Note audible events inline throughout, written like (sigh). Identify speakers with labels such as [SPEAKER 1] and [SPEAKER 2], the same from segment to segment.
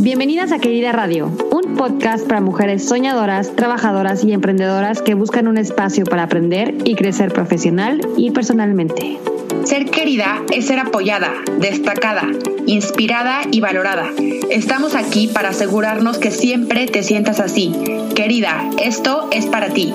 [SPEAKER 1] Bienvenidas a Querida Radio, un podcast para mujeres soñadoras, trabajadoras y emprendedoras que buscan un espacio para aprender y crecer profesional y personalmente.
[SPEAKER 2] Ser querida es ser apoyada, destacada, inspirada y valorada. Estamos aquí para asegurarnos que siempre te sientas así. Querida, esto es para ti.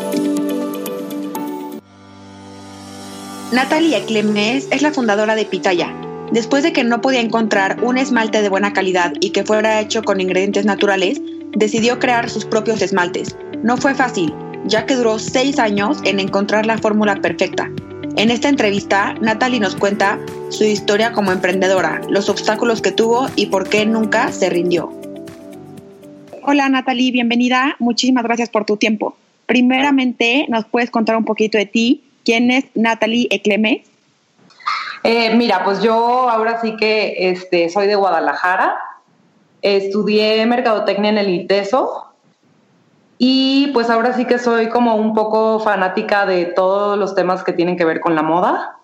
[SPEAKER 2] Natalia Clemes es la fundadora de Pitaya Después de que no podía encontrar un esmalte de buena calidad y que fuera hecho con ingredientes naturales, decidió crear sus propios esmaltes. No fue fácil, ya que duró seis años en encontrar la fórmula perfecta. En esta entrevista, Natalie nos cuenta su historia como emprendedora, los obstáculos que tuvo y por qué nunca se rindió. Hola Natalie, bienvenida. Muchísimas gracias por tu tiempo. Primeramente, ¿nos puedes contar un poquito de ti? ¿Quién es Natalie Eclemes?
[SPEAKER 3] Eh, mira, pues yo ahora sí que este, soy de Guadalajara, estudié mercadotecnia en el ITESO y pues ahora sí que soy como un poco fanática de todos los temas que tienen que ver con la moda.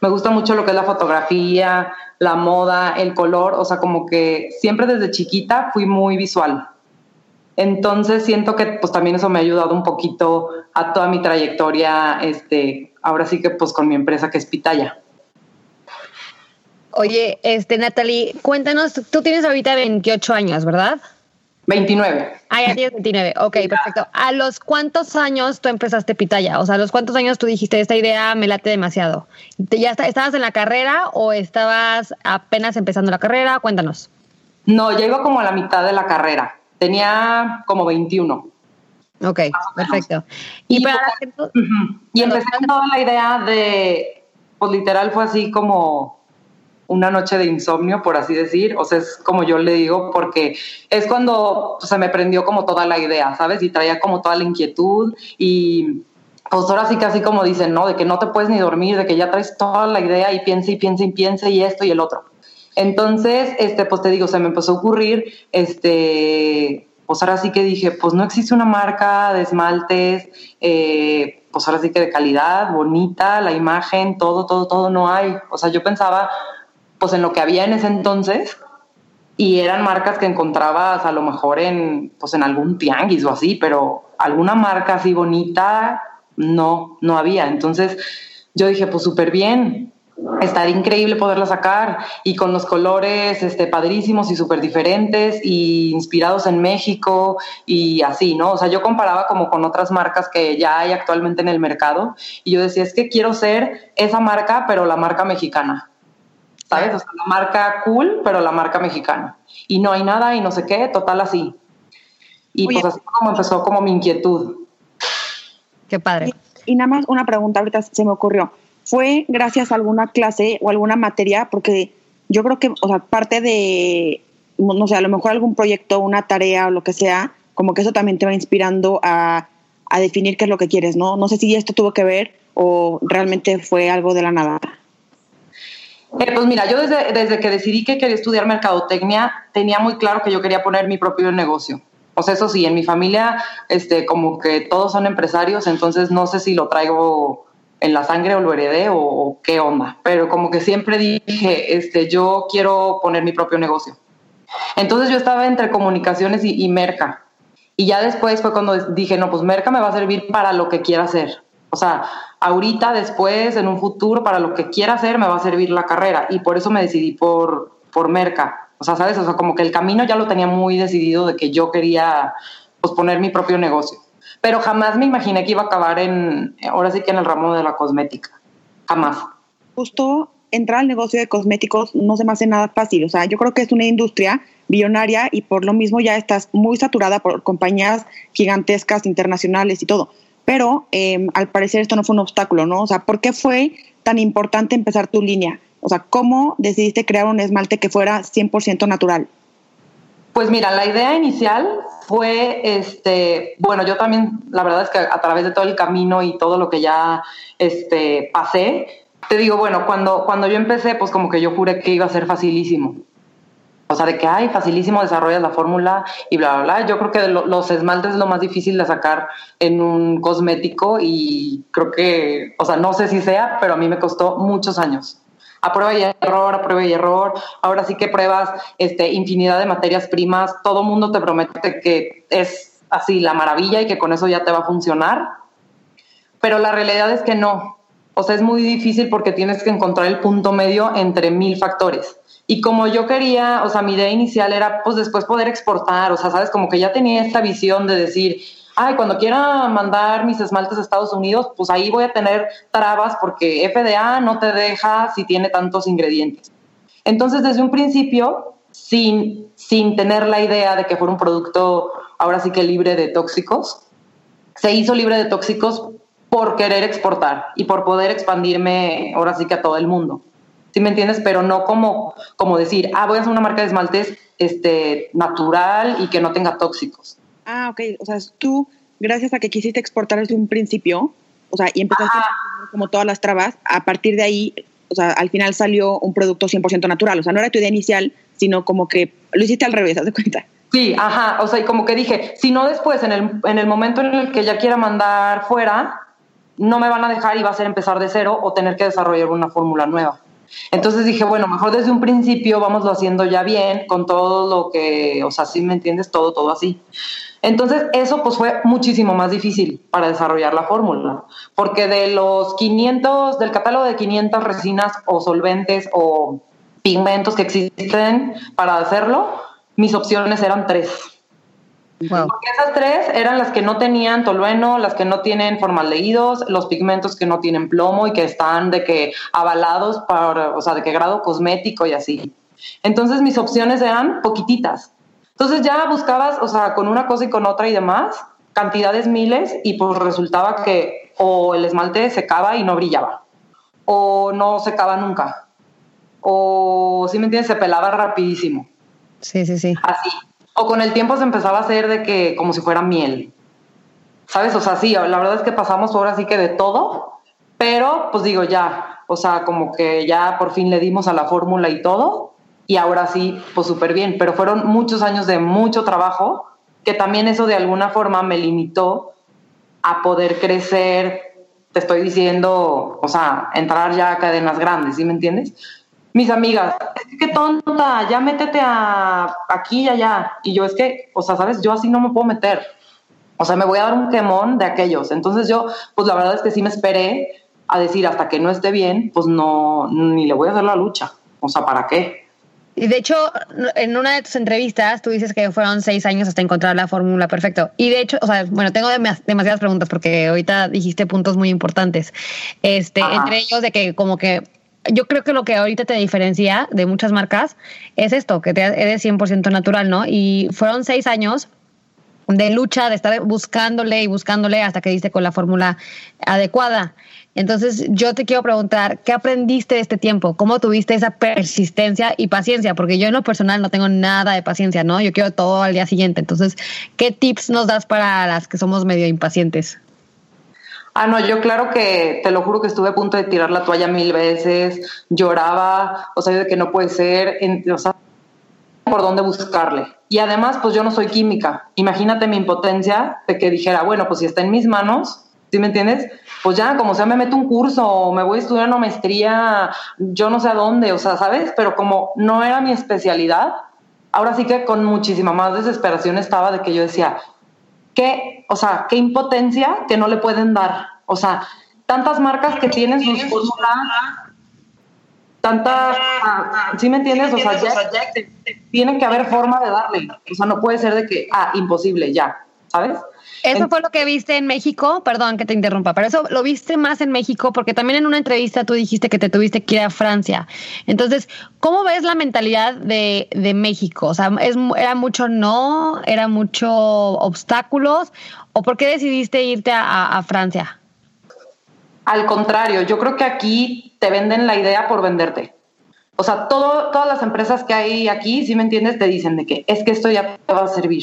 [SPEAKER 3] Me gusta mucho lo que es la fotografía, la moda, el color, o sea, como que siempre desde chiquita fui muy visual. Entonces siento que pues también eso me ha ayudado un poquito a toda mi trayectoria, este, ahora sí que pues con mi empresa que es Pitaya.
[SPEAKER 1] Oye, este, Natalie, cuéntanos, tú tienes ahorita 28 años, ¿verdad?
[SPEAKER 3] 29.
[SPEAKER 1] Ah, ya tienes 29. Ok, perfecto. ¿A los cuántos años tú empezaste Pitaya? O sea, ¿a los cuántos años tú dijiste, esta idea me late demasiado? ¿Ya estabas en la carrera o estabas apenas empezando la carrera? Cuéntanos.
[SPEAKER 3] No, ya iba como a la mitad de la carrera. Tenía como 21.
[SPEAKER 1] Ok, perfecto.
[SPEAKER 3] Y, para y empecé con toda la idea de, pues literal fue así como una noche de insomnio, por así decir, o sea, es como yo le digo, porque es cuando se me prendió como toda la idea, ¿sabes? Y traía como toda la inquietud y pues ahora sí casi como dicen, ¿no? De que no te puedes ni dormir, de que ya traes toda la idea y piensa y piensa y piensa y esto y el otro. Entonces, este, pues te digo, se me empezó a ocurrir, este, pues ahora sí que dije, pues no existe una marca de esmaltes, eh, pues ahora sí que de calidad, bonita, la imagen, todo, todo, todo no hay. O sea, yo pensaba, pues en lo que había en ese entonces y eran marcas que encontrabas a lo mejor en pues en algún tianguis o así, pero alguna marca así bonita no, no había. Entonces yo dije, pues súper bien, estaría increíble poderla sacar y con los colores este, padrísimos y súper diferentes y inspirados en México y así, ¿no? O sea, yo comparaba como con otras marcas que ya hay actualmente en el mercado y yo decía, es que quiero ser esa marca, pero la marca mexicana. ¿Sabes? O sea, la marca cool, pero la marca mexicana. Y no hay nada y no sé qué, total así. Y pues así como empezó como mi inquietud.
[SPEAKER 1] Qué padre.
[SPEAKER 2] Y, nada más una pregunta, ahorita se me ocurrió. ¿Fue gracias a alguna clase o alguna materia? Porque yo creo que, o sea, parte de, no sé, a lo mejor algún proyecto, una tarea o lo que sea, como que eso también te va inspirando a, a definir qué es lo que quieres, ¿no? No sé si esto tuvo que ver o realmente fue algo de la nada.
[SPEAKER 3] Eh, pues mira, yo desde, desde que decidí que quería estudiar mercadotecnia, tenía muy claro que yo quería poner mi propio negocio. O sea, eso sí, en mi familia, este, como que todos son empresarios, entonces no sé si lo traigo en la sangre o lo heredé o, qué onda. Pero como que siempre dije, este, yo quiero poner mi propio negocio. Entonces yo estaba entre comunicaciones y, y merca. Y ya después fue cuando dije, no, pues merca me va a servir para lo que quiera hacer. O sea, ahorita, después, en un futuro, para lo que quiera hacer, me va a servir la carrera. Y por eso me decidí por, por Merca. O sea, ¿sabes? O sea, como que el camino ya lo tenía muy decidido de que yo quería pues, poner mi propio negocio. Pero jamás me imaginé que iba a acabar en, ahora sí que en el ramo de la cosmética. Jamás.
[SPEAKER 2] Justo entrar al negocio de cosméticos no se me hace nada fácil. O sea, yo creo que es una industria billonaria y por lo mismo ya estás muy saturada por compañías gigantescas, internacionales y todo pero em, al parecer esto no fue un obstáculo, ¿no? O sea, ¿por qué fue tan importante empezar tu línea? O sea, ¿cómo decidiste crear un esmalte que fuera 100% natural?
[SPEAKER 3] Pues mira, la idea inicial fue, este, bueno, yo también, la verdad es que a través de todo el camino y todo lo que ya este, pasé, te digo, bueno, cuando, cuando yo empecé, pues como que yo juré que iba a ser facilísimo. O sea, de que, hay facilísimo desarrollas la fórmula y bla, bla, bla. Yo creo que los esmaltes es lo más difícil de sacar en un cosmético y creo que, o sea, no sé si sea, pero a mí me costó muchos años. a prueba y error, a prueba y error. Ahora sí que pruebas este, infinidad de materias primas. Todo mundo te promete que es así la maravilla y que con eso ya te va a funcionar. Pero la realidad es que no. O sea, es muy difícil porque tienes que encontrar el punto medio entre mil factores. Y como yo quería, o sea, mi idea inicial era pues después poder exportar, o sea, sabes, como que ya tenía esta visión de decir, ay, cuando quiera mandar mis esmaltes a Estados Unidos, pues ahí voy a tener trabas porque FDA no te deja si tiene tantos ingredientes. Entonces, desde un principio, sin, sin tener la idea de que fuera un producto ahora sí que libre de tóxicos, se hizo libre de tóxicos por querer exportar y por poder expandirme ahora sí que a todo el mundo. ¿Sí me entiendes? Pero no como, como decir, ah, voy a hacer una marca de esmaltes este, natural y que no tenga tóxicos.
[SPEAKER 2] Ah, ok. O sea, tú, gracias a que quisiste exportar desde un principio, o sea, y empezaste a como todas las trabas, a partir de ahí, o sea, al final salió un producto 100% natural. O sea, no era tu idea inicial, sino como que lo hiciste al revés, ¿haz de cuenta?
[SPEAKER 3] Sí, ajá. O sea, y como que dije, si no después, en el, en el momento en el que ya quiera mandar fuera, no me van a dejar y va a ser empezar de cero o tener que desarrollar una fórmula nueva. Entonces dije, bueno, mejor desde un principio vamoslo haciendo ya bien, con todo lo que, o sea, sí me entiendes, todo, todo así. Entonces eso pues fue muchísimo más difícil para desarrollar la fórmula, porque de los 500, del catálogo de 500 resinas o solventes o pigmentos que existen para hacerlo, mis opciones eran tres. Porque esas tres eran las que no tenían tolueno, las que no tienen formaldehídos, los pigmentos que no tienen plomo y que están de que avalados para, o sea, de qué grado cosmético y así. Entonces mis opciones eran poquititas. Entonces ya buscabas, o sea, con una cosa y con otra y demás, cantidades miles y pues resultaba que o el esmalte secaba y no brillaba, o no secaba nunca, o, si me entiendes, se pelaba rapidísimo.
[SPEAKER 1] Sí, sí, sí.
[SPEAKER 3] Así. O con el tiempo se empezaba a hacer de que como si fuera miel. ¿Sabes? O sea, sí, la verdad es que pasamos ahora sí que de todo, pero pues digo ya, o sea, como que ya por fin le dimos a la fórmula y todo, y ahora sí, pues súper bien, pero fueron muchos años de mucho trabajo, que también eso de alguna forma me limitó a poder crecer, te estoy diciendo, o sea, entrar ya a cadenas grandes, ¿sí me entiendes? Mis amigas, es que tonta, ya métete a aquí y allá. Y yo es que, o sea, sabes, yo así no me puedo meter. O sea, me voy a dar un quemón de aquellos. Entonces yo, pues la verdad es que sí me esperé a decir hasta que no esté bien, pues no, ni le voy a hacer la lucha. O sea, ¿para qué?
[SPEAKER 1] Y de hecho, en una de tus entrevistas, tú dices que fueron seis años hasta encontrar la fórmula perfecta. Y de hecho, o sea, bueno, tengo demasiadas preguntas porque ahorita dijiste puntos muy importantes. Este, entre ellos de que como que yo creo que lo que ahorita te diferencia de muchas marcas es esto, que te eres 100% natural, ¿no? Y fueron seis años de lucha, de estar buscándole y buscándole hasta que diste con la fórmula adecuada. Entonces, yo te quiero preguntar, ¿qué aprendiste de este tiempo? ¿Cómo tuviste esa persistencia y paciencia? Porque yo en lo personal no tengo nada de paciencia, ¿no? Yo quiero todo al día siguiente. Entonces, ¿qué tips nos das para las que somos medio impacientes?
[SPEAKER 3] Ah, no, yo claro que te lo juro que estuve a punto de tirar la toalla mil veces, lloraba, o sea, de que no puede ser, o sea, por dónde buscarle. Y además, pues yo no soy química. Imagínate mi impotencia de que dijera, bueno, pues si está en mis manos, ¿sí me entiendes? Pues ya, como sea, me meto un curso me voy a estudiar una maestría, yo no sé a dónde, o sea, ¿sabes? Pero como no era mi especialidad, ahora sí que con muchísima más desesperación estaba de que yo decía, qué, o sea, qué impotencia que no le pueden dar. O sea, tantas marcas que tienen sus fórmulas, tantas, ¿sí me entiendes? O sea, ya, tiene que haber forma de darle. O sea, no puede ser de que, ah, imposible, ya, ¿sabes?
[SPEAKER 1] Eso fue lo que viste en México, perdón que te interrumpa, pero eso lo viste más en México porque también en una entrevista tú dijiste que te tuviste que ir a Francia. Entonces, ¿cómo ves la mentalidad de, de México? O sea, es, ¿era mucho no? ¿Era mucho obstáculos? ¿O por qué decidiste irte a, a Francia?
[SPEAKER 3] Al contrario, yo creo que aquí te venden la idea por venderte. O sea, todo, todas las empresas que hay aquí, si me entiendes, te dicen de que es que esto ya te va a servir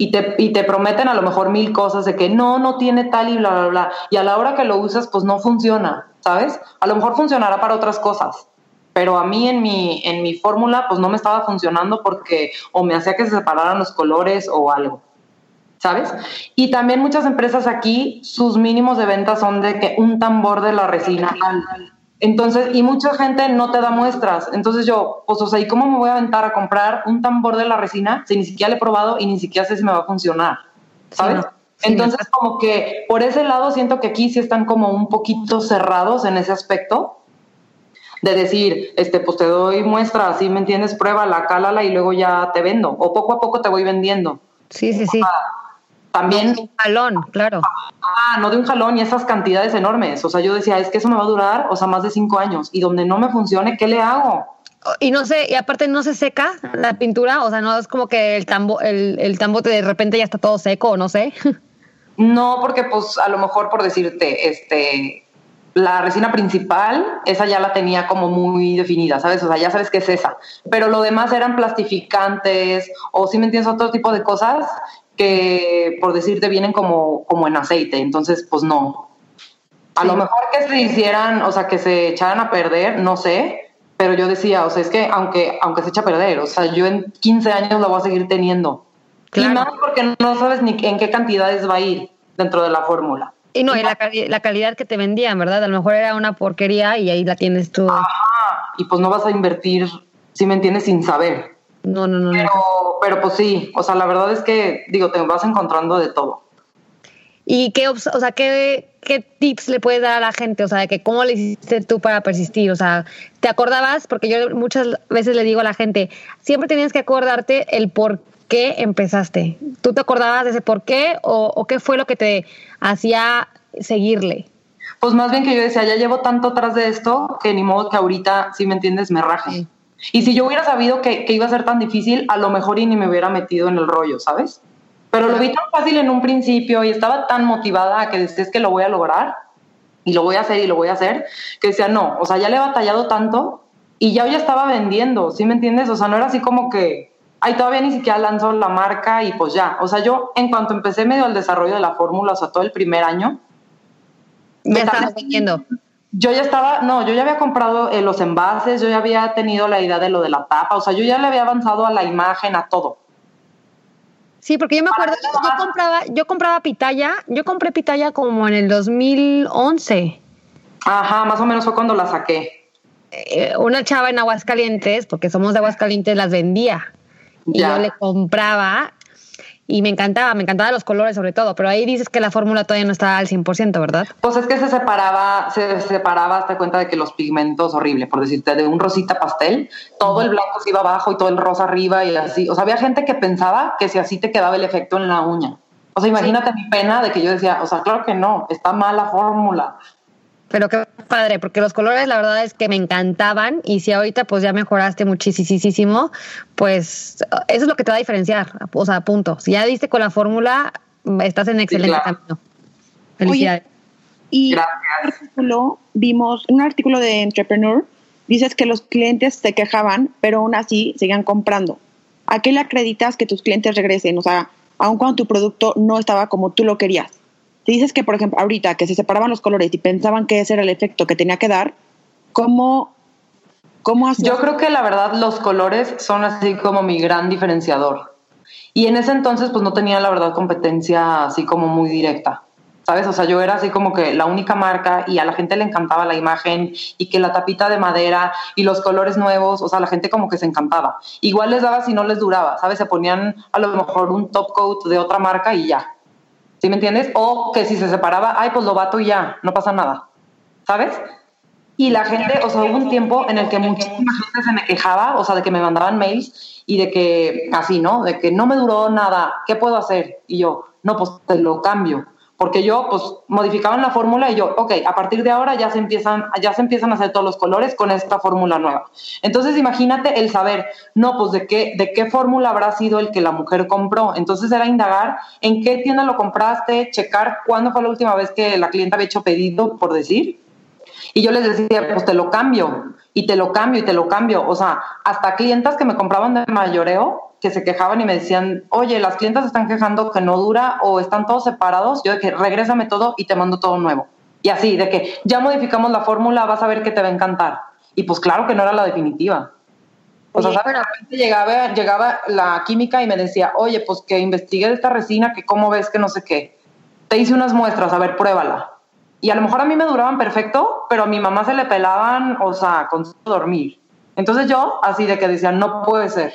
[SPEAKER 3] y te, y te prometen a lo mejor mil cosas de que no, no tiene tal y bla, bla, bla. Y a la hora que lo usas, pues no funciona, ¿sabes? A lo mejor funcionará para otras cosas, pero a mí en mi, en mi fórmula, pues no me estaba funcionando porque o me hacía que se separaran los colores o algo. ¿Sabes? Y también muchas empresas aquí, sus mínimos de ventas son de que un tambor de la resina Entonces, y mucha gente no te da muestras. Entonces yo, pues, o sea, ¿y cómo me voy a aventar a comprar un tambor de la resina si ni siquiera le he probado y ni siquiera sé si me va a funcionar? ¿Sabes? Entonces, como que por ese lado siento que aquí sí están como un poquito cerrados en ese aspecto de decir, este, pues te doy muestra, así me entiendes, pruébala, cálala y luego ya te vendo. O poco a poco te voy vendiendo.
[SPEAKER 1] Sí, sí, sí.
[SPEAKER 3] También.
[SPEAKER 1] de un jalón, claro.
[SPEAKER 3] Ah, no de un jalón y esas cantidades enormes. O sea, yo decía, es que eso me va a durar, o sea, más de cinco años. Y donde no me funcione, ¿qué le hago?
[SPEAKER 1] Y no sé, y aparte no se seca la pintura, o sea, no es como que el tambo, el, el tambo de repente ya está todo seco, no sé. (laughs)
[SPEAKER 3] No, porque pues a lo mejor por decirte, este, la resina principal, esa ya la tenía como muy definida, ¿sabes? O sea, ya sabes que es esa. Pero lo demás eran plastificantes o si me entiendes, otro tipo de cosas que, por decirte, vienen como, como en aceite. Entonces, pues no. A lo mejor que se hicieran, o sea, que se echaran a perder, no sé. Pero yo decía, o sea, es que aunque, aunque se echa a perder, o sea, yo en 15 años la voy a seguir teniendo. Y más porque no sabes ni en qué cantidades va a ir dentro de la fórmula.
[SPEAKER 1] Y no, y la, la, calidad que te vendían, ¿verdad? A lo mejor era una porquería y ahí la tienes tú.
[SPEAKER 3] Ajá, y pues no vas a invertir, si me entiendes, sin saber.
[SPEAKER 1] No, no, no.
[SPEAKER 3] Pero, pero pues sí, o sea, la verdad es que, digo, te vas encontrando de todo.
[SPEAKER 1] ¿Y qué, o sea, qué, qué tips le puedes dar a la gente? O sea, de que cómo le hiciste tú para persistir. O sea, ¿te acordabas? Porque yo muchas veces le digo a la gente, siempre tienes que acordarte el por qué empezaste? ¿Tú te acordabas de ese por qué o, qué fue lo que te hacía seguirle?
[SPEAKER 3] Pues más bien que yo decía, ya llevo tanto atrás de esto que ni modo que ahorita, si me entiendes, me raje. Y si yo hubiera sabido que, iba a ser tan difícil, a lo mejor y ni me hubiera metido en el rollo, ¿sabes? Pero lo vi tan fácil en un principio y estaba tan motivada a que decías que lo voy a lograr y lo voy a hacer y lo voy a hacer, que decía, no, o sea, ya le he batallado tanto y ya hoy estaba vendiendo, ¿sí me entiendes? O sea, no era así como que, Ahí todavía ni siquiera lanzó la marca y pues ya. O sea, yo en cuanto empecé medio al desarrollo de la fórmula, o sea, todo el primer año.
[SPEAKER 1] Ya estabas vendiendo.
[SPEAKER 3] Yo ya estaba, no, yo ya había comprado eh, los envases, yo ya había tenido la idea de lo de la tapa, o sea, yo ya le había avanzado a la imagen, a todo.
[SPEAKER 1] Sí, porque yo me acuerdo, yo compraba, yo compraba pitaya, yo compré pitaya como en el 2011.
[SPEAKER 3] Ajá, más o menos fue cuando la saqué.
[SPEAKER 1] Eh, una chava en Aguascalientes, porque somos de Aguascalientes, las vendía y yo le compraba y me encantaba, me encantaban los colores sobre todo, pero ahí dices que la fórmula todavía no estaba al 100%, ¿verdad?
[SPEAKER 3] Pues es que se separaba, se separaba hasta cuenta de que los pigmentos horrible, por decirte, de un rosita pastel, todo el blanco se iba abajo y todo el rosa arriba y así. O sea, había gente que pensaba que si así te quedaba el efecto en la uña. O sea, imagínate mi pena de que yo decía, o sea, claro que no, está mal la fórmula.
[SPEAKER 1] Pero qué padre, porque los colores la verdad es que me encantaban y si ahorita pues ya mejoraste muchísimo, pues eso es lo que te va a diferenciar, o sea, punto. Si ya diste con la fórmula, estás en excelente camino. Felicidades.
[SPEAKER 2] y en un artículo vimos, un artículo de Entrepreneur, dices que los clientes se quejaban, pero aún así seguían comprando. ¿A qué le acreditas que tus clientes regresen? O sea, aun cuando tu producto no estaba como tú lo querías dices que, por ejemplo, ahorita que se separaban los colores y pensaban que ese era el efecto que tenía que dar, ¿cómo, cómo
[SPEAKER 3] Yo creo que la verdad los colores son así como mi gran diferenciador. Y en ese entonces pues no tenía la verdad competencia así como muy directa. ¿Sabes? O sea, yo era así como que la única marca y a la gente le encantaba la imagen y que la tapita de madera y los colores nuevos, o sea, la gente como que se encantaba. Igual les daba si no les duraba, ¿sabes? Se ponían a lo mejor un top coat de otra marca y ya. ¿Sí me entiendes? O que si se separaba, ay, pues lo bato y ya, no pasa nada. ¿Sabes? Y la gente, o sea, hubo un tiempo en el que muchísima gente se me quejaba, o sea, de que me mandaban mails y de que, así, ¿no? De que no me duró nada, ¿qué puedo hacer? Y yo, no, pues te lo cambio porque yo pues modificaban la fórmula y yo, ok, a partir de ahora ya se empiezan, ya se empiezan a hacer todos los colores con esta fórmula nueva. Entonces imagínate el saber, no, pues de qué, de qué fórmula habrá sido el que la mujer compró. Entonces era indagar en qué tienda lo compraste, checar cuándo fue la última vez que la clienta había hecho pedido, por decir. Y yo les decía, pues te lo cambio, y te lo cambio, y te lo cambio. O sea, hasta clientas que me compraban de mayoreo, que se quejaban y me decían, oye, las clientas están quejando que no dura o están todos separados, yo de que regrésame todo y te mando todo nuevo. Y así, de que ya modificamos la fórmula, vas a ver que te va a encantar. Y pues claro que no era la definitiva. O sea. Llegaba, llegaba la química y me decía, oye, pues que investigué esta resina, que cómo ves que no sé qué. Te hice unas muestras, a ver, pruébala. Y a lo mejor a mí me duraban perfecto, pero a mi mamá se le pelaban, o sea, con dormir. Entonces yo, así de que decía, no puede ser.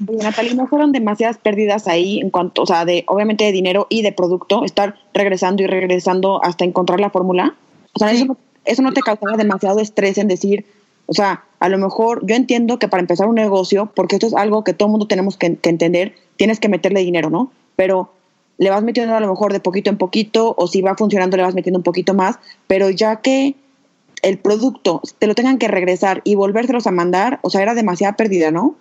[SPEAKER 2] Natalie, ¿no fueron demasiadas pérdidas ahí en cuanto, o sea, de obviamente de dinero y de producto, estar regresando y regresando hasta encontrar la fórmula? O sea, eso, eso no te causaba demasiado estrés en decir, o sea, a lo mejor yo entiendo que para empezar un negocio, porque esto es algo que todo el mundo tenemos que, entender, tienes que meterle dinero, ¿no? Pero le vas metiendo a lo mejor de poquito en poquito, o si va funcionando le vas metiendo un poquito más, pero ya que el producto te lo tengan que regresar y volvérselos a mandar, o sea, era demasiada pérdida, ¿no?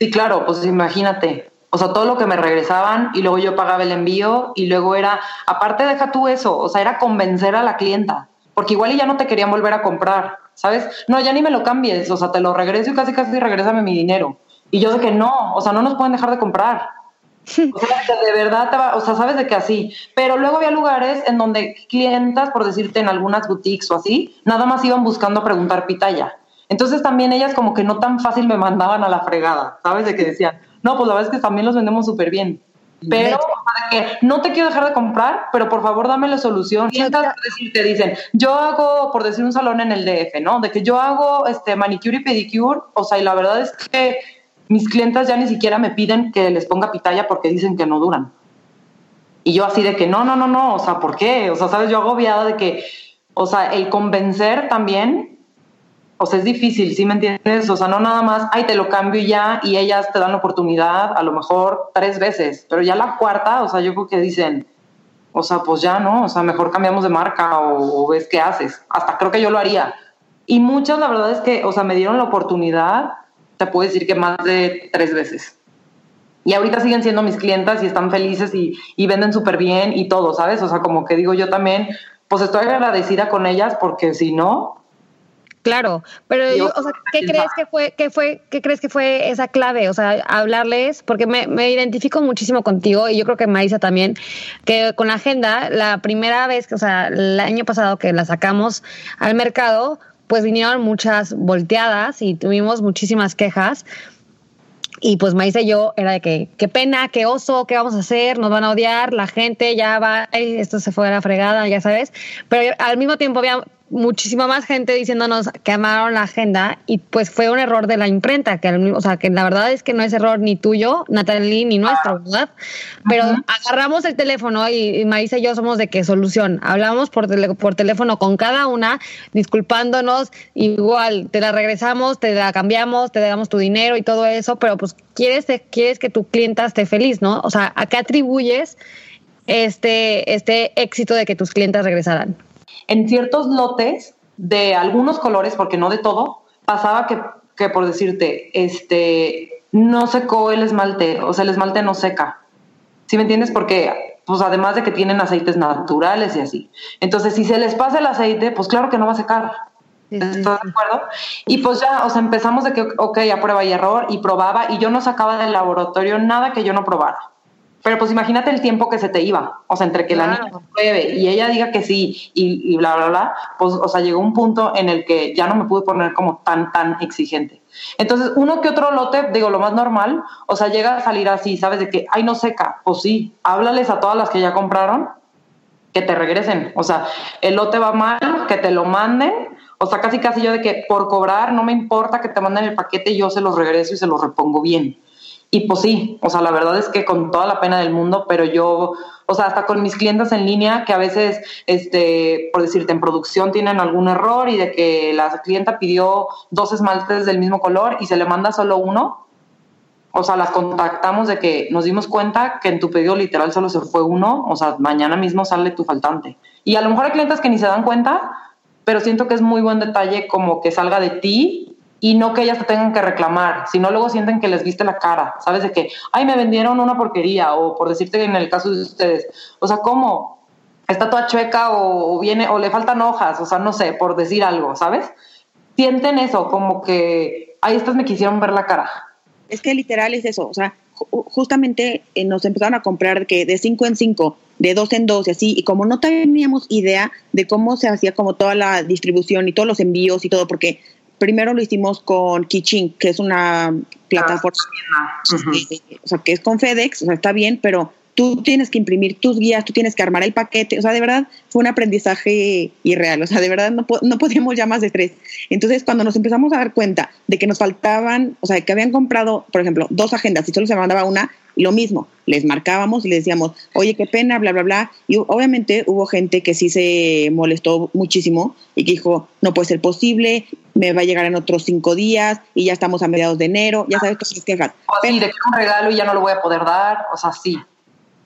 [SPEAKER 3] Sí, claro, pues imagínate. O sea, todo lo que me regresaban y luego yo pagaba el envío y luego era, aparte deja tú eso, o sea, era convencer a la clienta, porque igual ya no te querían volver a comprar, ¿sabes? No, ya ni me lo cambies, o sea, te lo regreso y casi casi regrésame mi dinero. Y yo de que no, o sea, no nos pueden dejar de comprar. (laughs) O sea, de verdad, te va, o sea, sabes de que así. Pero luego había lugares en donde clientas, por decirte, en algunas boutiques o así, nada más iban buscando preguntar pitaya. Entonces también ellas como que no tan fácil me mandaban a la fregada, ¿sabes? De que decían, no, pues la verdad es que también los vendemos súper bien. Pero que no te quiero dejar de comprar, pero por favor dame la solución. Te dicen, yo hago, por decir un salón en el DF, ¿no? De que yo hago este manicure y pedicure, o sea, y la verdad es que mis clientes ya ni siquiera me piden que les ponga pitaya porque dicen que no duran. Y yo así de que no, no, no, no, o sea, ¿por qué? O sea, sabes, yo agobiada de que, o sea, el convencer también o sea, es difícil, ¿sí me entiendes? O sea, no nada más, ay, te lo cambio ya y ellas te dan la oportunidad a lo mejor tres veces, pero ya la cuarta, o sea, yo creo que dicen, o sea, pues ya no, o sea, mejor cambiamos de marca o, ves qué haces. Hasta creo que yo lo haría. Y muchas, la verdad es que, o sea, me dieron la oportunidad, te puedo decir que más de tres veces. Y ahorita siguen siendo mis clientas y están felices y, y venden súper bien y todo, ¿sabes? O sea, como que digo yo también, pues estoy agradecida con ellas porque si no,
[SPEAKER 1] Claro, pero o sea, ¿qué crees que fue, qué fue, qué crees que fue esa clave? O sea, hablarles, porque me, me, identifico muchísimo contigo y yo creo que Marisa también, que con la agenda, la primera vez, o sea, el año pasado que la sacamos al mercado, pues vinieron muchas volteadas y tuvimos muchísimas quejas. Y pues Maísa y yo era de que, qué pena, qué oso, qué vamos a hacer, nos van a odiar, la gente ya va, esto se fue a la fregada, ya sabes. Pero al mismo tiempo había muchísima más gente diciéndonos que amaron la agenda y pues fue un error de la imprenta, que o sea, que la verdad es que no es error ni tuyo, Natalie, ni nuestro, ¿verdad? Pero agarramos el teléfono y, Marisa y yo somos de qué solución. Hablamos por, por teléfono con cada una, disculpándonos, igual te la regresamos, te la cambiamos, te damos tu dinero y todo eso, pero pues quieres, quieres que tu clienta esté feliz, ¿no? O sea, ¿a qué atribuyes este, este éxito de que tus clientes regresaran?
[SPEAKER 3] En ciertos lotes de algunos colores, porque no de todo, pasaba que, que por decirte, este, no secó el esmalte, o sea, el esmalte no seca. ¿Sí me entiendes? Porque, pues además de que tienen aceites naturales y así. Entonces, si se les pasa el aceite, pues claro que no va a secar. ¿Estás de acuerdo? Y pues ya, o sea, empezamos de que, ok, a prueba y error, y probaba, y yo no sacaba del laboratorio nada que yo no probara. Pero pues imagínate el tiempo que se te iba, o sea, entre que la niña pruebe y ella diga que sí y, y, bla, bla, bla, pues, o sea, llegó un punto en el que ya no me pude poner como tan, tan exigente. Entonces, uno que otro lote, digo, lo más normal, o sea, llega a salir así, ¿sabes? De que, ay, no seca, pues sí, háblales a todas las que ya compraron que te regresen, o sea, el lote va mal, que te lo manden, o sea, casi casi yo de que por cobrar no me importa que te manden el paquete, yo se los regreso y se los repongo bien. Y pues sí, o sea, la verdad es que con toda la pena del mundo, pero yo, o sea, hasta con mis clientes en línea, que a veces, este, por decirte, en producción tienen algún error y de que la clienta pidió dos esmaltes del mismo color y se le manda solo uno, o sea, las contactamos de que nos dimos cuenta que en tu pedido literal solo se fue uno, o sea, mañana mismo sale tu faltante. Y a lo mejor hay clientes que ni se dan cuenta, pero siento que es muy buen detalle como que salga de ti y no que ellas te tengan que reclamar, sino luego sienten que les viste la cara, ¿sabes? De que, ay, me vendieron una porquería, o por decirte en el caso de ustedes, o sea, ¿cómo? Está toda chueca o, viene, o le faltan hojas, o sea, no sé, por decir algo, ¿sabes? Sienten eso, como que, ay, estas me quisieron ver la cara.
[SPEAKER 2] Es que literal es eso, o sea, justamente eh, nos empezaron a comprar que de cinco en cinco, de dos en dos y así, y como no teníamos idea de cómo se hacía como toda la distribución y todos los envíos y todo, porque primero lo hicimos con Kichin, que es una plataforma, ah, o sea, que es con FedEx, o sea, está bien, pero tú tienes que imprimir tus guías, tú tienes que armar el paquete, o sea, de verdad fue un aprendizaje irreal, o sea, de verdad no, no podíamos ya más de tres. Entonces, cuando nos empezamos a dar cuenta de que nos faltaban, o sea, que habían comprado, por ejemplo, dos agendas y solo se mandaba una, lo mismo, les marcábamos y les decíamos, oye, qué pena, bla, bla, bla. Y obviamente hubo gente que sí se molestó muchísimo y que dijo, no puede ser posible, me va a llegar en otros cinco días y ya estamos a mediados de enero, ya sabes, todas las quejas.
[SPEAKER 3] O de que un regalo y ya no lo voy a poder dar, o sea, sí.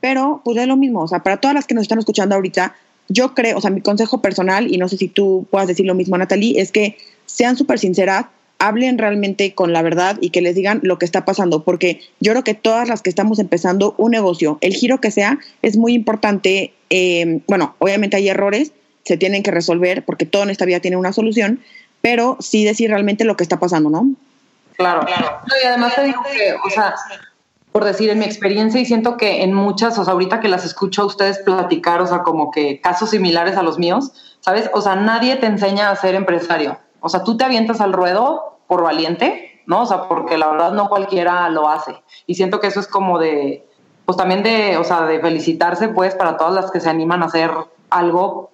[SPEAKER 2] Pero pues es lo mismo, o sea, para todas las que nos están escuchando ahorita, yo creo, o sea, mi consejo personal, y no sé si tú puedas decir lo mismo, Natalie, es que sean súper sinceras, hablen realmente con la verdad y que les digan lo que está pasando, porque yo creo que todas las que estamos empezando un negocio, el giro que sea, es muy importante. Eh, bueno, obviamente hay errores, se tienen que resolver porque todo en esta vida tiene una solución, pero sí decir realmente lo que está pasando, ¿no?
[SPEAKER 3] Claro, claro. y además te digo que, o sea, por decir en mi experiencia y siento que en muchas, o sea, ahorita que las escucho a ustedes platicar, o sea, como que casos similares a los míos, ¿sabes? O sea, nadie te enseña a ser empresario. O sea, tú te avientas al ruedo por valiente, ¿no? O sea, porque la verdad no cualquiera lo hace. Y siento que eso es como de, pues también de, o sea, de felicitarse, pues, para todas las que se animan a hacer algo,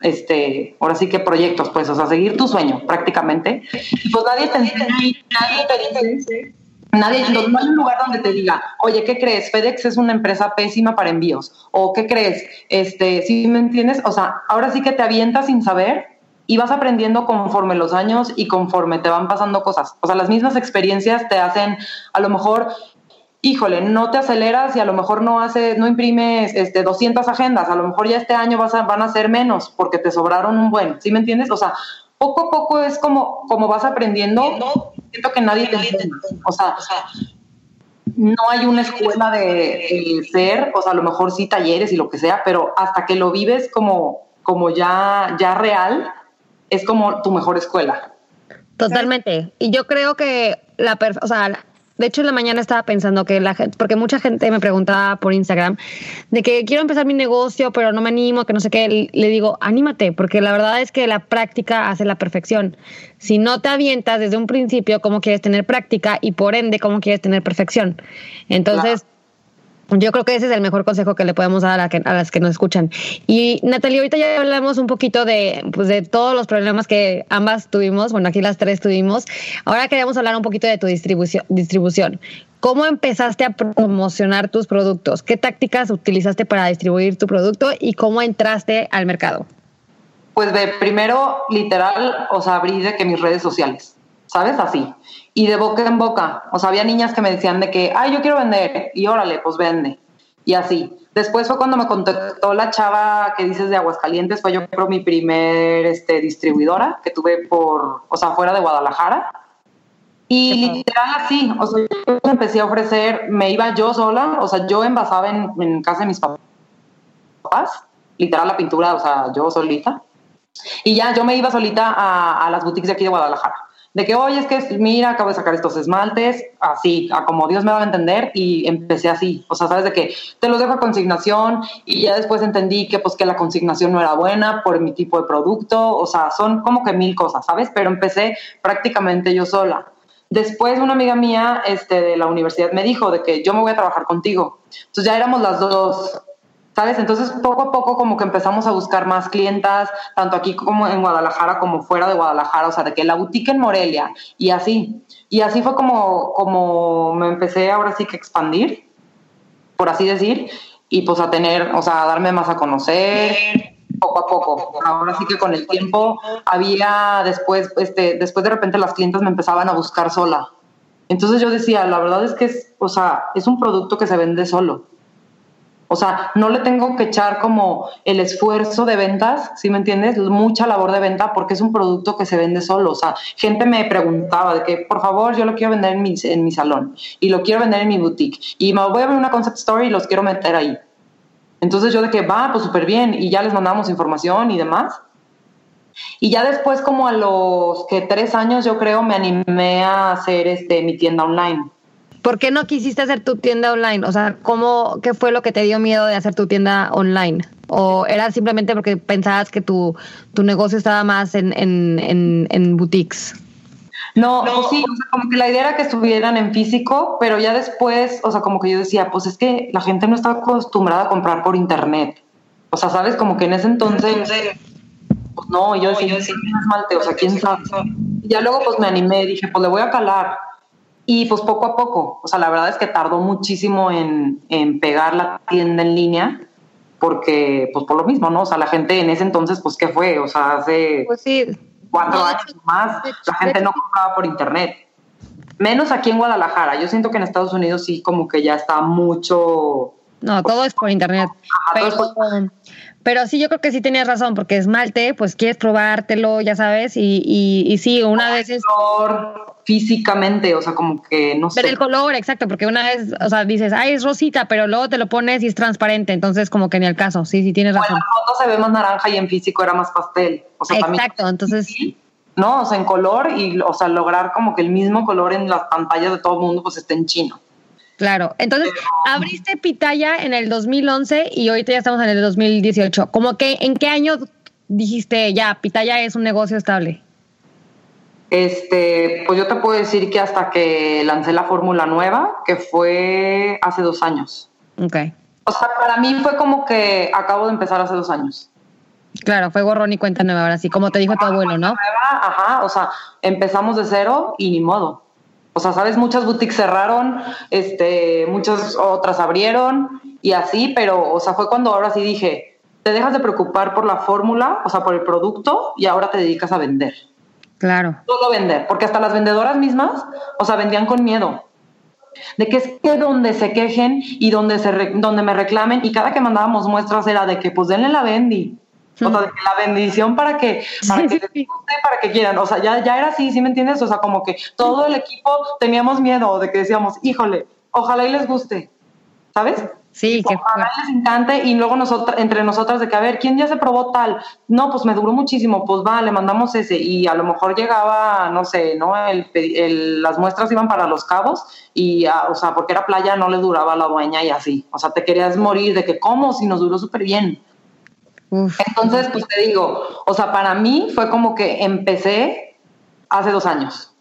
[SPEAKER 3] este, ahora sí que proyectos, pues, o sea, seguir tu sueño prácticamente. pues nadie te dice, nadie te dice, Nadie, no, hay un lugar donde te diga, oye, ¿qué crees? FedEx es una empresa pésima para envíos. O ¿qué crees? Este, si me entiendes? O sea, ahora sí que te avientas sin saber y vas aprendiendo conforme los años y conforme te van pasando cosas. O sea, las mismas experiencias te hacen, a lo mejor, híjole, no te aceleras y a lo mejor no haces, no imprimes este, 200 agendas, a lo mejor ya este año vas a, van a ser menos porque te sobraron un buen, ¿sí me entiendes? O sea, poco a poco es como, como vas aprendiendo. Siento que nadie te entiende. O sea, no hay una escuela de, ser, o sea, a lo mejor sí talleres y lo que sea, pero hasta que lo vives como, como ya, ya real, es como tu mejor escuela.
[SPEAKER 1] Totalmente. Y yo creo que la, o sea, de hecho, en la mañana estaba pensando que la gente, porque mucha gente me preguntaba por Instagram de que quiero empezar mi negocio, pero no me animo, que no sé qué. Le digo, anímate, porque la verdad es que la práctica hace la perfección. Si no te avientas desde un principio, ¿cómo quieres tener práctica? Y por ende, ¿cómo quieres tener perfección? Entonces, yo creo que ese es el mejor consejo que le podemos dar a, las que nos escuchan. Y Natalia, ahorita ya hablamos un poquito de, pues, de todos los problemas que ambas tuvimos, bueno, aquí las tres tuvimos. Ahora queríamos hablar un poquito de tu distribución. distribución. ¿Cómo empezaste a promocionar tus productos? ¿Qué tácticas utilizaste para distribuir tu producto y cómo entraste al mercado?
[SPEAKER 3] Pues de primero, literal, os abrí de que mis redes sociales, ¿sabes? Así y de boca en boca. O sea, había niñas que me decían de que, ay, yo quiero vender, y órale, pues vende. Y así. Después fue cuando me contactó la chava que dices de Aguascalientes, fue yo creo mi primer este, distribuidora que tuve por, o sea, fuera de Guadalajara. Y literal así, o sea, yo empecé a ofrecer, me iba yo sola, o sea, yo envasaba en, en casa de mis papás, literal la pintura, o sea, yo solita. Y ya yo me iba solita a, a las boutiques de aquí de Guadalajara de que, oye, es que mira, acabo de sacar estos esmaltes, así, a como Dios me va a entender, y empecé así. O sea, sabes de que te los dejo a consignación y ya después entendí que pues que la consignación no era buena por mi tipo de producto, o sea, son como que mil cosas, ¿sabes? Pero empecé prácticamente yo sola. Después una amiga mía este, de la universidad me dijo de que yo me voy a trabajar contigo. Entonces ya éramos las dos ¿sabes? Entonces, poco a poco como que empezamos a buscar más clientas, tanto aquí como en Guadalajara como fuera de Guadalajara, o sea, de que la boutique en Morelia y así. Y así fue como, como me empecé ahora sí que expandir, por así decir, y pues a tener, o sea, a darme más a conocer poco a poco. Ahora sí que con el tiempo había después, este, después de repente las clientas me empezaban a buscar sola. Entonces yo decía, la verdad es que es, o sea, es un producto que se vende solo. O sea, no le tengo que echar como el esfuerzo de ventas, ¿sí me entiendes? Mucha labor de venta porque es un producto que se vende solo. O sea, gente me preguntaba de que, por favor, yo lo quiero vender en mi, en mi salón y lo quiero vender en mi boutique y me voy a ver una concept story y los quiero meter ahí. Entonces yo de que va, pues súper bien y ya les mandamos información y demás. Y ya después, como a los que tres años, yo creo, me animé a hacer este, mi tienda online.
[SPEAKER 1] ¿Por qué no quisiste hacer tu tienda online? O sea, ¿cómo, ¿qué fue lo que te dio miedo de hacer tu tienda online? ¿O era simplemente porque pensabas que tu, tu negocio estaba más en, en, en, boutiques?
[SPEAKER 3] No, pues sí, o sea, como que la idea era que estuvieran en físico, pero ya después, o sea, como que yo decía, pues es que la gente no está acostumbrada a comprar por internet. O sea, sabes, como que en ese entonces, pues no, yo decía, sí, o sea, quién sabe. Y ya luego pues me animé, dije, pues le voy a calar. Y pues poco a poco, o sea, la verdad es que tardó muchísimo en, en pegar la tienda en línea, porque pues por lo mismo, ¿no? O sea, la gente en ese entonces, pues, ¿qué fue? O sea, hace...
[SPEAKER 1] Pues sí,
[SPEAKER 3] cuatro años más, la gente no compraba por internet. Menos aquí en Guadalajara. Yo siento que en Estados Unidos sí como que ya está mucho...
[SPEAKER 1] No, todo es por internet. pero, sí, yo creo que sí tenías razón, porque esmalte, pues quieres probártelo, ya sabes, y, y, y sí, una vez es...
[SPEAKER 3] Físicamente, o sea, como que no sé.
[SPEAKER 1] Pero el color, exacto, porque una vez, o sea, dices, ay, es rosita, pero luego te lo pones y es transparente, entonces como que ni al caso, sí, sí tienes razón.
[SPEAKER 3] Bueno, en foto se ve más naranja y en físico era más pastel. O sea,
[SPEAKER 1] exacto, entonces...
[SPEAKER 3] ¿no? O sea, en color y, o sea, lograr como que el mismo color en las pantallas de todo el mundo, pues esté en chino.
[SPEAKER 1] Claro, entonces abriste Pitaya en el 2011 y ahorita ya estamos en el 2018. ¿Cómo que en qué año dijiste ya Pitaya es un negocio estable?
[SPEAKER 3] Este, pues yo te puedo decir que hasta que lancé la fórmula nueva, que fue hace dos años.
[SPEAKER 1] Ok.
[SPEAKER 3] O sea, para mí fue como que acabo de empezar hace dos años.
[SPEAKER 1] Claro, fue borrón y cuenta nueva, ahora sí, como te dijo tu abuelo, ¿no?
[SPEAKER 3] ajá, o sea, empezamos de cero y ni modo. O sea, sabes, muchas boutiques cerraron, este, muchas otras abrieron y así, pero, o sea, fue cuando ahora sí dije, te dejas de preocupar por la fórmula, o sea, por el producto y ahora te dedicas a vender.
[SPEAKER 1] Claro.
[SPEAKER 3] Todo vender, porque hasta las vendedoras mismas, o sea, vendían con miedo. De que es que donde se quejen y donde, se donde me reclamen, y cada que mandábamos muestras era de que pues denle la vendi, o sea, la bendición para que, para que, para que quieran. O sea, ya, ya era así, ¿sí me entiendes? O sea, como que todo el equipo teníamos miedo de que decíamos, híjole, ojalá y les guste. ¿Sabes?
[SPEAKER 1] Sí, que
[SPEAKER 3] ojalá les encante y luego nosotras, entre nosotras de que, a ver, ¿quién ya se probó tal? No, pues me duró muchísimo, pues va, le mandamos ese y a lo mejor llegaba, no sé, ¿no? El, las muestras iban para los cabos y, ah, o sea, porque era playa, no le duraba a la dueña y así. O sea, te querías morir de que, ¿cómo? Si nos duró súper bien. Entonces, pues te digo, o sea, para mí fue como que empecé hace dos años.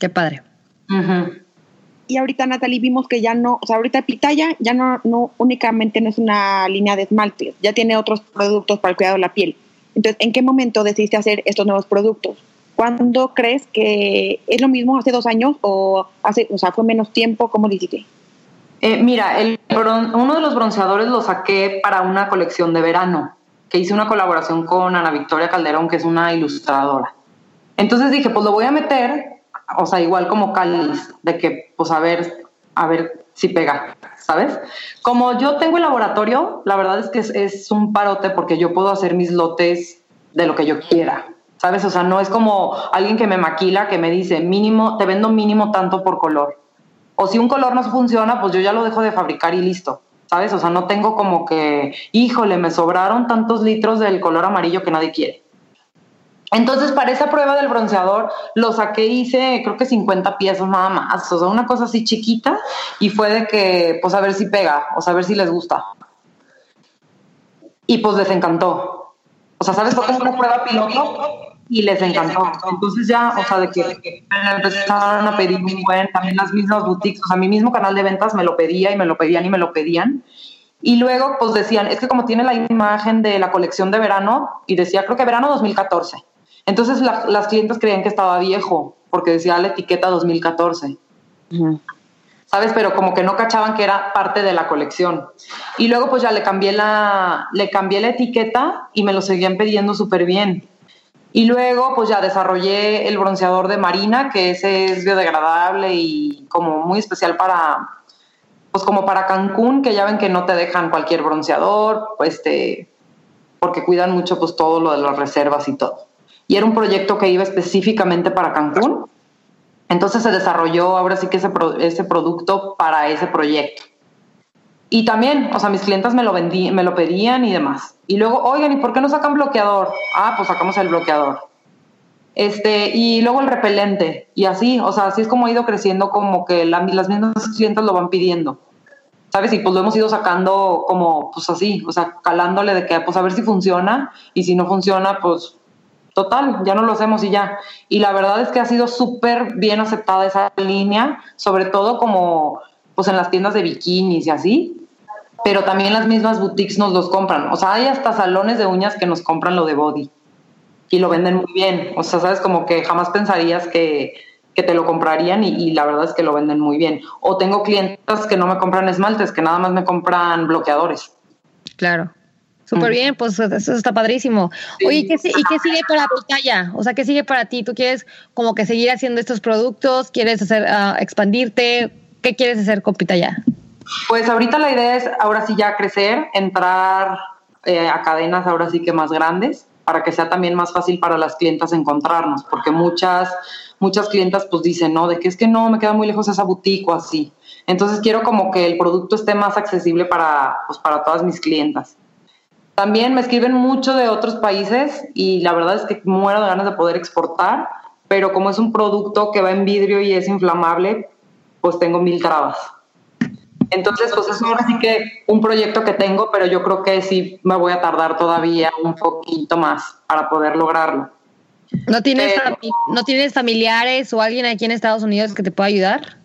[SPEAKER 1] Qué padre.
[SPEAKER 2] Y ahorita, Natalie, vimos que ya no, o sea, ahorita Pitaya ya no, no únicamente no es una línea de esmalte, ya tiene otros productos para el cuidado de la piel. Entonces, ¿en qué momento decidiste hacer estos nuevos productos? ¿Cuándo crees que es lo mismo hace dos años o hace, o sea, fue menos tiempo? ¿Cómo dijiste?
[SPEAKER 3] Eh, mira, uno de los bronceadores lo saqué para una colección de verano que hice una colaboración con Ana Victoria Calderón, que es una ilustradora. Entonces dije, pues lo voy a meter, o sea, igual como cáliz, de que, pues a ver, a ver si pega, ¿sabes? Como yo tengo el laboratorio, la verdad es que es, es un parote porque yo puedo hacer mis lotes de lo que yo quiera, ¿sabes? O sea, no es como alguien que me maquila, que me dice, mínimo, te vendo mínimo tanto por color. O si un color no funciona, pues yo ya lo dejo de fabricar y listo. ¿sabes? O sea, no tengo como que, híjole, me sobraron tantos litros del color amarillo que nadie quiere. Entonces, para esa prueba del bronceador, lo saqué, hice creo que 50 piezas nada más, o sea, una cosa así chiquita, y fue de que, pues a ver si pega, o sea, a ver si les gusta. Y pues les encantó. O sea, ¿sabes? Fue como una prueba piloto y les encantó. Entonces ya, o sea, de que me empezaron a pedir muy buen, también las mismas boutiques, o sea, mi mismo canal de ventas me lo pedía y me lo pedían y me lo pedían. Y luego, pues decían, es que como tiene la imagen de la colección de verano, y decía, creo que verano 2014. Entonces las clientes creían que estaba viejo, porque decía la etiqueta 2014. ¿Sabes? Pero como que no cachaban que era parte de la colección. Y luego, pues ya le cambié la, le cambié la etiqueta y me lo seguían pidiendo súper bien. Y luego, pues ya desarrollé el bronceador de Marina, que ese es biodegradable y como muy especial para, pues como para Cancún, que ya ven que no te dejan cualquier bronceador, pues este, porque cuidan mucho pues todo lo de las reservas y todo. Y era un proyecto que iba específicamente para Cancún. Entonces se desarrolló ahora sí que ese, ese producto para ese proyecto. Y también, o sea, mis clientes me lo, vendí, me lo pedían y demás. Y luego, oigan, ¿y por qué no sacan bloqueador? Ah, pues sacamos el bloqueador. Este, y luego el repelente. Y así, o sea, así es como ha ido creciendo, como que las mismas clientes lo van pidiendo. ¿Sabes? Y pues lo hemos ido sacando como, pues así, o sea, calándole de que, pues a ver si funciona. Y si no funciona, pues total, ya no lo hacemos y ya. Y la verdad es que ha sido súper bien aceptada esa línea, sobre todo como pues en las tiendas de bikinis y así, pero también las mismas boutiques nos los compran. O sea, hay hasta salones de uñas que nos compran lo de body y lo venden muy bien. O sea, sabes, como que jamás pensarías que, que te lo comprarían y, la verdad es que lo venden muy bien. O tengo clientes que no me compran esmaltes, que nada más me compran bloqueadores.
[SPEAKER 1] Claro. Súper bien, pues eso está padrísimo. Oye, ¿y qué, ¿y qué sigue para Pitaya? O sea, ¿qué sigue para ti? ¿Tú quieres como que seguir haciendo estos productos? ¿Quieres hacer uh, expandirte? ¿Qué quieres hacer con Pitaya?
[SPEAKER 3] Pues ahorita la idea es ahora sí ya crecer, entrar eh, a cadenas ahora sí que más grandes para que sea también más fácil para las clientas encontrarnos, porque muchas muchas clientas pues dicen, no, de que es que no, me queda muy lejos esa boutique o así. Entonces quiero como que el producto esté más accesible para, pues, para todas mis clientas. También me escriben mucho de otros países y la verdad es que muero de ganas de poder exportar, pero como es un producto que va en vidrio y es inflamable, pues tengo mil trabas. Entonces, pues es ahora sí que un proyecto que tengo, pero yo creo que sí me voy a tardar todavía un poquito más para poder lograrlo.
[SPEAKER 1] ¿No tienes, ¿No tienes familiares o alguien aquí en Estados Unidos que te pueda ayudar?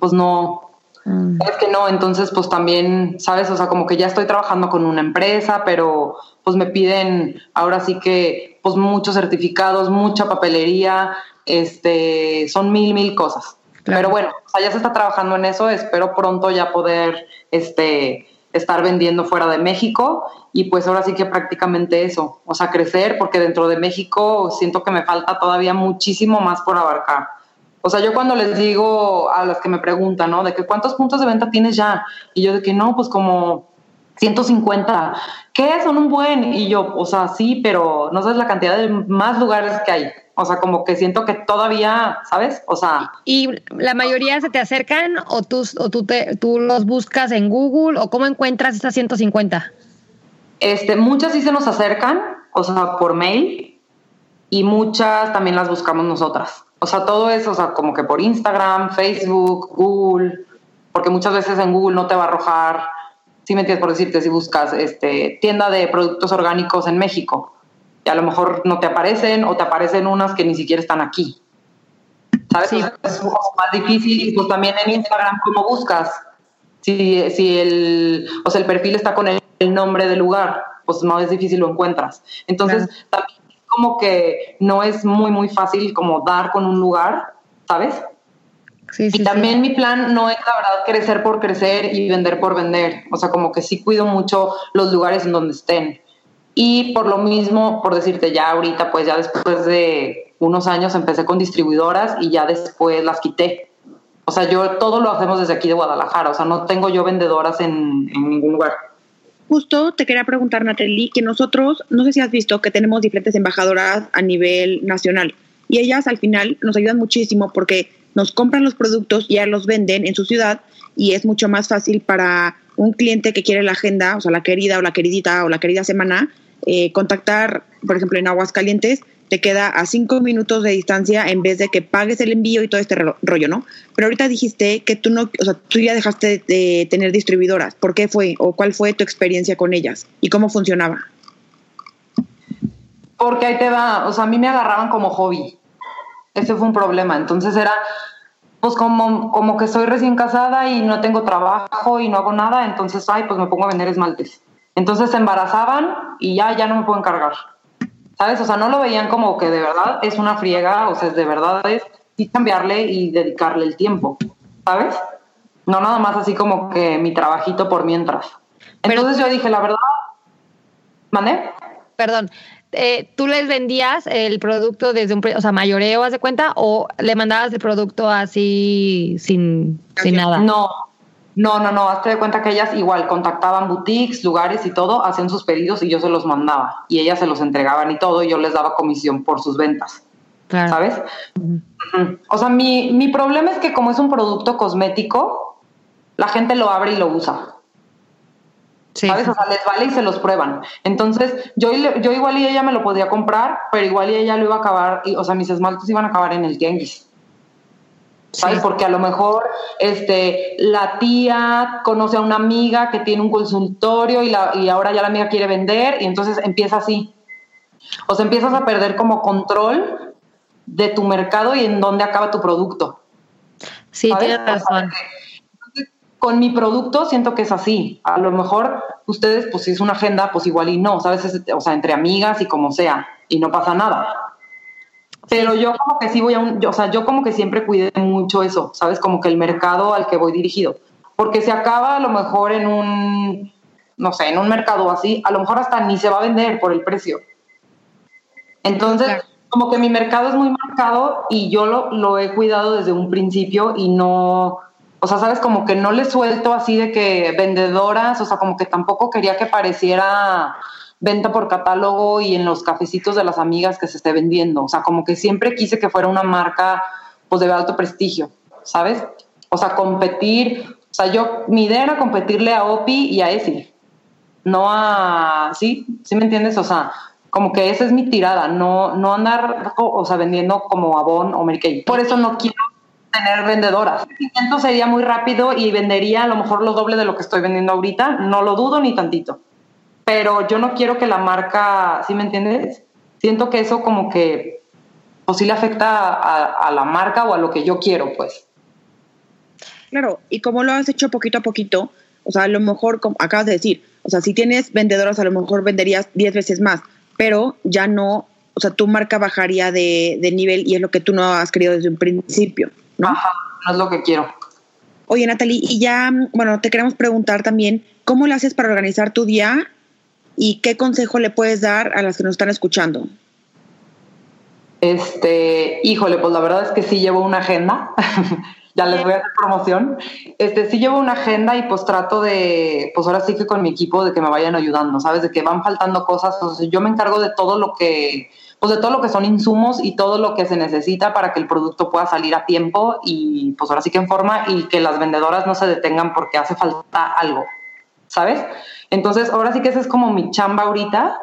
[SPEAKER 3] Pues no, Mm. Es que no, entonces pues también, ¿sabes? O sea, como que ya estoy trabajando con una empresa, pero pues me piden ahora sí que pues muchos certificados, mucha papelería, este, son mil, mil cosas. Pero bueno, o sea, ya se está trabajando en eso, espero pronto ya poder este, estar vendiendo fuera de México y pues ahora sí que prácticamente eso, o sea, crecer porque dentro de México siento que me falta todavía muchísimo más por abarcar. O sea, yo cuando les digo a las que me preguntan, ¿no? De que cuántos puntos de venta tienes ya. Y yo de que no, pues como 150. ¿Qué? Son un buen. Y yo, o sea, sí, pero no sabes la cantidad de más lugares que hay. O sea, como que siento que todavía, ¿sabes? O sea.
[SPEAKER 1] ¿Y la mayoría se te acercan o tú, o tú, te, tú los buscas en Google o cómo encuentras esas 150?
[SPEAKER 3] Este, muchas sí se nos acercan, o sea, por mail, y muchas también las buscamos nosotras. O sea, todo eso, o sea, como que por Instagram, Facebook, Google, porque muchas veces en Google no te va a arrojar, si me entiendes por decirte, si buscas este, tienda de productos orgánicos en México, y a lo mejor no te aparecen o te aparecen unas que ni siquiera están aquí. ¿Sabes? es un poco más difícil y pues también en Instagram, ¿cómo buscas? Si, si el, o sea, el perfil está con el, nombre del lugar, pues no es difícil lo encuentras. Entonces, también como que no es muy, muy fácil como dar con un lugar, ¿sabes? Sí, sí, y también mi plan no es la verdad crecer por crecer y vender por vender. O sea, como que sí cuido mucho los lugares en donde estén. Y por lo mismo, por decirte, ya ahorita, pues ya después de unos años empecé con distribuidoras y ya después las quité. O sea, yo todo lo hacemos desde aquí de Guadalajara. O sea, no tengo yo vendedoras en, en ningún lugar.
[SPEAKER 2] Justo te quería preguntar, Natalie, que nosotros, no sé si has visto que tenemos diferentes embajadoras a nivel nacional y ellas al final nos ayudan muchísimo porque nos compran los productos y ya los venden en su ciudad y es mucho más fácil para un cliente que quiere la agenda, o sea, la querida o la queridita o la querida semana, eh, contactar, por ejemplo, en Aguascalientes te queda a cinco minutos de distancia en vez de que pagues el envío y todo este rollo, ¿no? Pero ahorita dijiste que tú no, o sea, tú ya dejaste de tener distribuidoras. ¿Por qué fue o cuál fue tu experiencia con ellas y cómo funcionaba?
[SPEAKER 3] Porque ahí te va, o sea, a mí me agarraban como hobby. Ese fue un problema. Entonces era, pues como, como que soy recién casada y no tengo trabajo y no hago nada, entonces, ay, pues me pongo a vender esmaltes. Entonces se embarazaban y ya, ya no me puedo encargar. ¿Sabes? O sea, no lo veían como que de verdad es una friega, o sea, de verdad es y cambiarle y dedicarle el tiempo, ¿sabes? No nada más así como que mi trabajito por mientras. Entonces yo dije, la verdad, ¿mandé?
[SPEAKER 1] Perdón, eh, ¿tú les vendías el producto desde un, o sea, mayoreo, haz de cuenta, o le mandabas el producto así sin, sin nada?
[SPEAKER 3] No, no, no, no, hazte de cuenta que ellas igual contactaban boutiques, lugares y todo, hacían sus pedidos y yo se los mandaba y ellas se los entregaban y todo y yo les daba comisión por sus ventas. ¿Sabes? O sea, mi, mi problema es que como es un producto cosmético, la gente lo abre y lo usa. ¿Sabes? O sea, les vale y se los prueban. Entonces, yo, yo igual y ella me lo podía comprar, pero igual y ella lo iba a acabar, y, o sea, mis esmaltes iban a acabar en el tianguis. ¿Sabes? Porque a lo mejor este, la tía conoce a una amiga que tiene un consultorio y, la, y ahora ya la amiga quiere vender y entonces empieza así. O sea, empiezas a perder como control de tu mercado y en dónde acaba tu producto.
[SPEAKER 1] Sí, tienes razón.
[SPEAKER 3] con mi producto siento que es así. A lo mejor ustedes, pues si es una agenda, pues igual y no, ¿sabes? o sea, entre amigas y como sea, y no pasa nada. Pero yo como que sí voy a un, o sea, yo como que siempre cuidé mucho eso, ¿sabes? Como que el mercado al que voy dirigido. Porque se acaba a lo mejor en un, no sé, en un mercado así, a lo mejor hasta ni se va a vender por el precio. Entonces, como que mi mercado es muy marcado y yo lo, lo he cuidado desde un principio y no, o sea, sabes, como que no le suelto así de que vendedoras, o sea, como que tampoco quería que pareciera venta por catálogo y en los cafecitos de las amigas que se esté vendiendo. O sea, como que siempre quise que fuera una marca pues de alto prestigio, ¿sabes? O sea, competir, o sea, yo, mi idea era competirle a OPI y a ESI, no a, ¿sí? ¿Sí me entiendes? O sea, como que esa es mi tirada, no, no andar, o sea, vendiendo como Avon o Mary. Por eso no quiero tener vendedoras. El sería muy rápido y vendería a lo mejor lo doble de lo que estoy vendiendo ahorita, no lo dudo ni tantito pero yo no quiero que la marca, ¿sí me entiendes? Siento que eso como que, o pues sí le afecta a, la marca o a lo que yo quiero, pues.
[SPEAKER 2] Claro, y como lo has hecho poquito a poquito, o sea, a lo mejor, como acabas de decir, o sea, si tienes vendedoras, a lo mejor venderías 10 veces más, pero ya no, o sea, tu marca bajaría de, de, nivel y es lo que tú no has querido desde un principio, ¿no?
[SPEAKER 3] Ajá, no es lo que quiero.
[SPEAKER 2] Oye, Natalie, y ya, bueno, te queremos preguntar también, ¿cómo lo haces para organizar tu día y qué consejo le puedes dar a las que nos están escuchando?
[SPEAKER 3] Este, híjole, pues la verdad es que sí llevo una agenda. (laughs) ya les voy a hacer promoción. Este, sí llevo una agenda y pues trato de, pues ahora sí que con mi equipo de que me vayan ayudando, ¿sabes? De que van faltando cosas. yo me encargo de todo lo que, pues de todo lo que son insumos y todo lo que se necesita para que el producto pueda salir a tiempo y pues ahora sí que en forma y que las vendedoras no se detengan porque hace falta algo, ¿sabes? Entonces, ahora sí que esa es como mi chamba ahorita.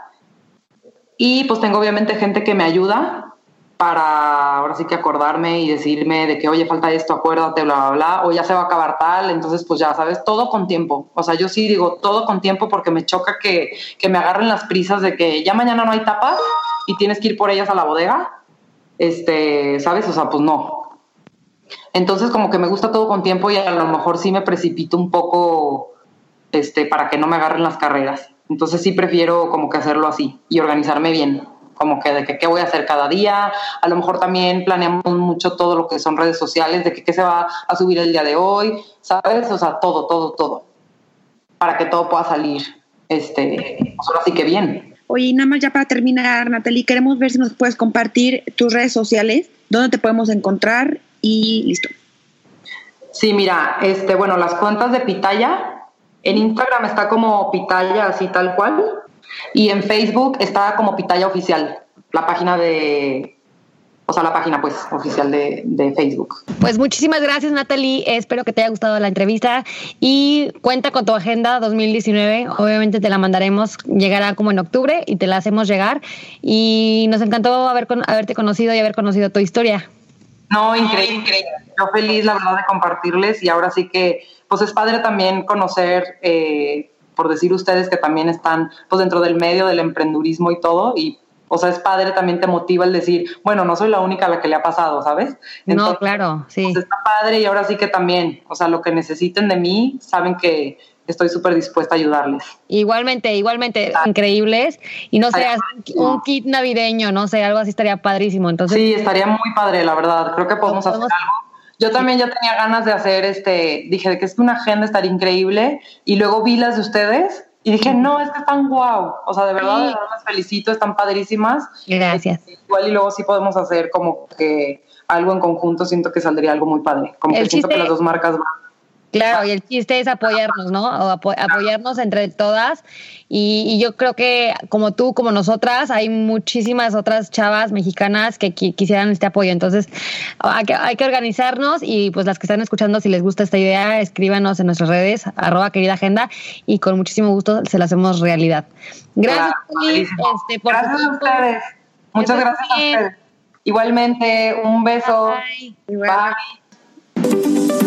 [SPEAKER 3] Y pues tengo obviamente gente que me ayuda para ahora sí que acordarme y decirme de que, oye, falta esto, acuérdate, bla, bla, bla, o ya se va a acabar tal. Entonces, pues ya sabes, todo con tiempo. O sea, yo sí digo todo con tiempo porque me choca que, que me agarren las prisas de que ya mañana no hay tapas y tienes que ir por ellas a la bodega. Este, ¿sabes? O sea, pues no. Entonces, como que me gusta todo con tiempo y a lo mejor sí me precipito un poco este, para que no me agarren las carreras. Entonces sí prefiero como que hacerlo así y organizarme bien, como que de que qué voy a hacer cada día. A lo mejor también planeamos mucho todo lo que son redes sociales, de que qué se va a subir el día de hoy, ¿sabes? O sea, todo, todo, todo, para que todo pueda salir, este, pues ahora sí que bien.
[SPEAKER 2] Oye, nada más ya para terminar, Natalie, queremos ver si nos puedes compartir tus redes sociales, dónde te podemos encontrar y listo.
[SPEAKER 3] Sí, mira, este, bueno, las cuentas de Pitaya en Instagram está como Pitaya, así tal cual. Y en Facebook está como Pitaya Oficial, la página de, o sea, la página pues oficial de, de, Facebook.
[SPEAKER 1] Pues muchísimas gracias Natalie, espero que te haya gustado la entrevista y cuenta con tu agenda 2019, obviamente te la mandaremos, llegará como en octubre y te la hacemos llegar y nos encantó haber, haberte conocido y haber conocido tu historia.
[SPEAKER 3] No, increíble, increíble. Yo feliz la verdad de compartirles y ahora sí que pues es padre también conocer, eh, por decir ustedes que también están pues dentro del medio del emprendurismo y todo, y o sea, es padre, también te motiva el decir, bueno, no soy la única a la que le ha pasado, ¿sabes?
[SPEAKER 1] no, claro, sí.
[SPEAKER 3] Pues está padre y ahora sí que también, o sea, lo que necesiten de mí, saben que estoy súper dispuesta a ayudarles.
[SPEAKER 1] Igualmente, igualmente, increíbles. Y no sé, un kit navideño, no sé, algo así estaría padrísimo. Entonces,
[SPEAKER 3] sí, estaría muy padre, la verdad. Creo que podemos, hacer algo yo también ya tenía ganas de hacer este, dije que es que una agenda estaría increíble y luego vi las de ustedes y dije, no, es que están guau. O sea, de verdad, de verdad las felicito, están padrísimas.
[SPEAKER 1] Gracias.
[SPEAKER 3] Igual y luego sí podemos hacer como que algo en conjunto, siento que saldría algo muy padre. Como que siento que las dos marcas van
[SPEAKER 1] Claro, y el chiste es apoyarnos, ¿no? O apoyarnos entre todas. Y, yo creo que como tú, como nosotras, hay muchísimas otras chavas mexicanas que quisieran este apoyo. Entonces, hay que, hay que, organizarnos y pues las que están escuchando, si les gusta esta idea, escríbanos en nuestras redes, arroba querida agenda, y con muchísimo gusto se la hacemos realidad. Gracias,
[SPEAKER 3] este, por gracias a ustedes. Muchas gracias a ustedes. Igualmente, un beso. Bye. Bye.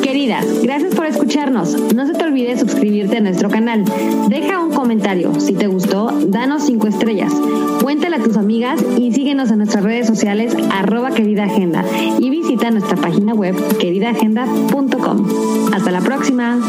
[SPEAKER 1] Queridas, gracias por escucharnos. No se te olvide suscribirte a nuestro canal. Deja un comentario. Si te gustó, danos cinco estrellas. Cuéntale a tus amigas y síguenos en nuestras redes sociales arroba querida y visita nuestra página web queridaagenda.com. Hasta la próxima.